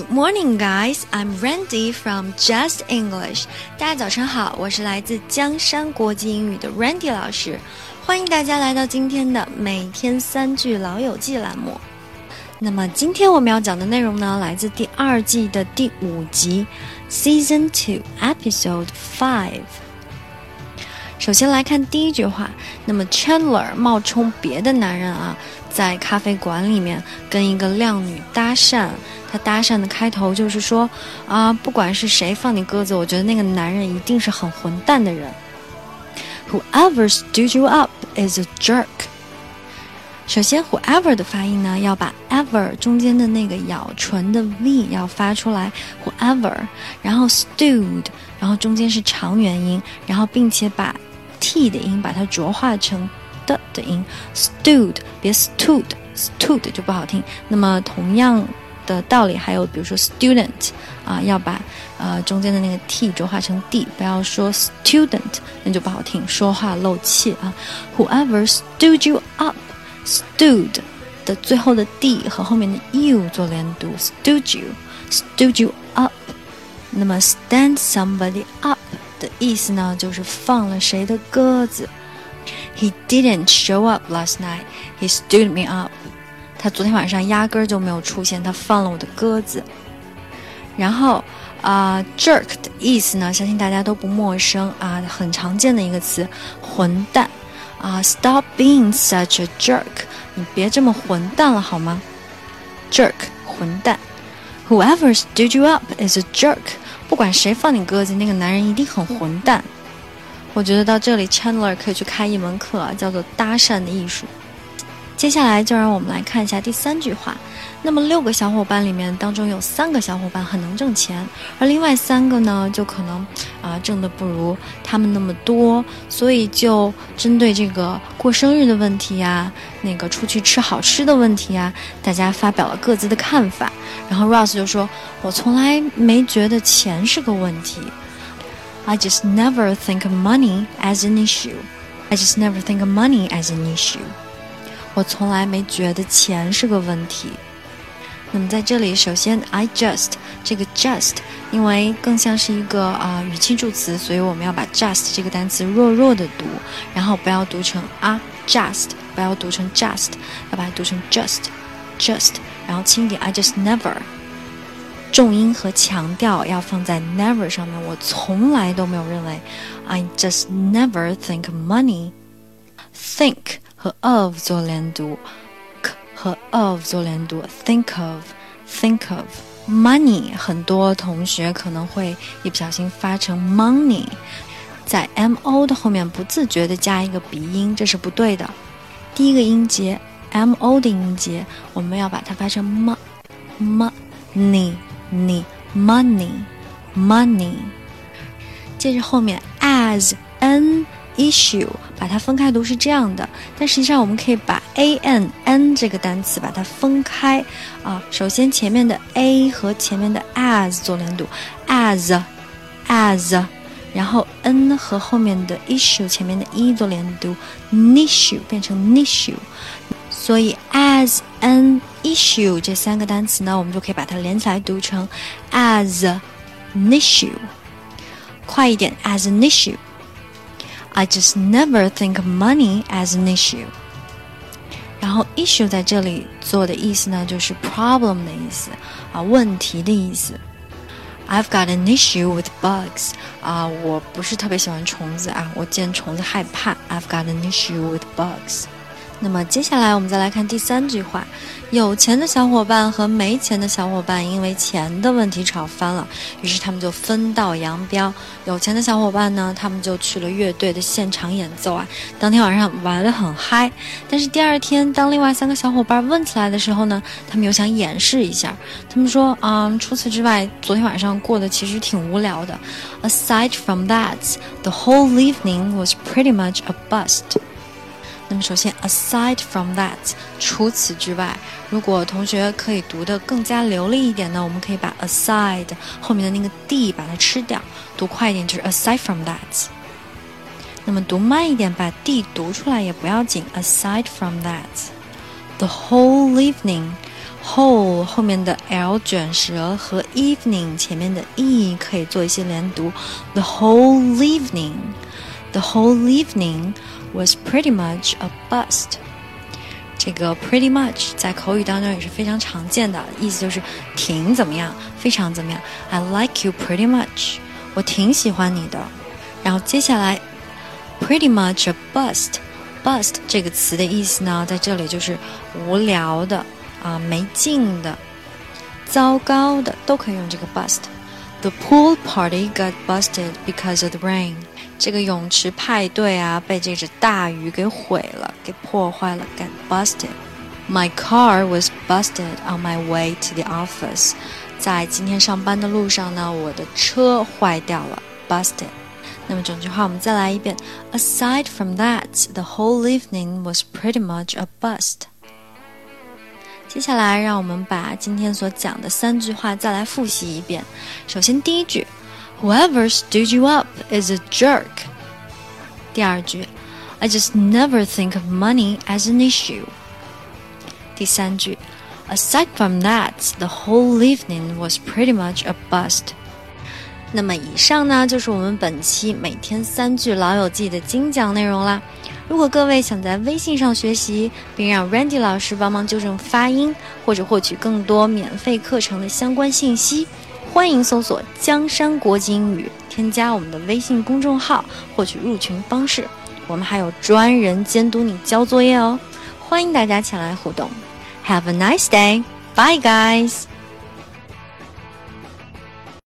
Good morning, guys. I'm Randy from Just English. 大家早上好，我是来自江山国际英语的 Randy 老师，欢迎大家来到今天的每天三句老友记栏目。那么今天我们要讲的内容呢，来自第二季的第五集，Season Two, Episode Five。首先来看第一句话，那么 Chandler 冒充别的男人啊，在咖啡馆里面跟一个靓女搭讪。他搭讪的开头就是说啊，不管是谁放你鸽子，我觉得那个男人一定是很混蛋的人。Whoever stood you up is a jerk。首先，whoever 的发音呢，要把 ever 中间的那个咬唇的 v 要发出来，whoever，然后 stood，然后中间是长元音，然后并且把 t 的音把它浊化成的的音，stood，别 stood，stood 就不好听。那么同样的道理还有，比如说 student 啊，要把呃中间的那个 t 浊化成 d，不要说 student，那就不好听，说话漏气啊。Whoever stood you up，stood 的最后的 d 和后面的 you 做连读，stood you，stood you up。那么 stand somebody up。的意思呢，就是放了谁的鸽子。He didn't show up last night. He stood me up. 他昨天晚上压根儿就没有出现，他放了我的鸽子。然后啊，jerk 的意思呢，相信大家都不陌生啊，很常见的一个词，混蛋啊。Stop being such a jerk. 你别这么混蛋了好吗？Jerk，混蛋。Whoever stood you up is a jerk. 不管谁放你鸽子，那个男人一定很混蛋。我觉得到这里，Chandler 可以去开一门课，叫做搭讪的艺术。接下来就让我们来看一下第三句话。那么六个小伙伴里面，当中有三个小伙伴很能挣钱，而另外三个呢，就可能啊挣的不如他们那么多。所以就针对这个过生日的问题呀，那个出去吃好吃的问题呀，大家发表了各自的看法。然后 Ross 就说：“我从来没觉得钱是个问题。I just never think of money as an issue. I just never think of money as an issue. 我从来没觉得钱是个问题。那么在这里，首先 I just 这个 just，因为更像是一个啊语气助词，所以我们要把 just 这个单词弱弱的读，然后不要读成啊 just，不要读成 just，要把它读成 just，just。然后轻点，I just never， 重音和强调要放在 never 上面。我从来都没有认为，I just never think money。think 和 of 做连读，k 和 of 做连读，think of，think of。money 很多同学可能会一不小心发成 money，在 m o 的后面不自觉的加一个鼻音，这是不对的。第一个音节。m o 的音节，我们要把它发成 m money y money money。接着后面 as an issue，把它分开读是这样的，但实际上我们可以把 a n n 这个单词把它分开啊。首先前面的 a 和前面的 as 做连读，as as，然后 n 和后面的 issue 前面的 e 做连读，issue 变成 issue。所以，as an issue 这三个单词呢，我们就可以把它连起来读成 as an issue。快一点，as an issue。I just never think of money as an issue。然后，issue 在这里做的意思呢，就是 problem 的意思啊，问题的意思。I've got an issue with bugs。啊，我不是特别喜欢虫子啊，我见虫子害怕。I've got an issue with bugs。 那么接下来我们再来看第三句话：有钱的小伙伴和没钱的小伙伴因为钱的问题吵翻了，于是他们就分道扬镳。有钱的小伙伴呢，他们就去了乐队的现场演奏啊，当天晚上玩得很嗨。但是第二天，当另外三个小伙伴问起来的时候呢，他们又想掩饰一下，他们说：“啊，除此之外，昨天晚上过得其实挺无聊的。Aside from that, the whole evening was pretty much a bust.” 那么首先，aside from that，除此之外，如果同学可以读得更加流利一点呢，我们可以把 aside 后面的那个 d 把它吃掉，读快一点就是 aside from that。那么读慢一点，把 d 读出来也不要紧，aside from that，the whole evening whole 后面的 l 卷舌和 evening 前面的 e 可以做一些连读。The whole evening, the whole evening was pretty much a bust. 这个 pretty much 在口语当中也是非常常见的，意思就是挺怎么样，非常怎么样。I like you pretty much，我挺喜欢你的。然后接下来 pretty much a bust，bust 这个词的意思呢，在这里就是无聊的。啊，没劲的、糟糕的都可以用这个 bust。 The pool party got busted because of the rain。这个泳池派对啊，被这只大雨给毁了，给破坏了，get busted。My car was busted on my way to the office。在今天上班的路上呢，我的车坏掉了，busted。那么整句话我们再来一遍。Aside from that, the whole evening was pretty much a bust。 接下来，让我们把今天所讲的三句话再来复习一遍。首先，第一句，Whoever stood you up is a jerk。第二句，I just never think of money as an issue。第三句，Aside from that, the whole evening was pretty much a bust。那么，以上呢就是我们本期每天三句老友记的精讲内容啦。 如果各位想在微信上学习，并让 Randy 老师帮忙纠正发音，或者获取更多免费课程的相关信息，欢迎搜索“江山国际英语”，添加我们的微信公众号，获取入群方式。我们还有专人监督你交作业哦，欢迎大家前来互动。Have a nice day, bye guys.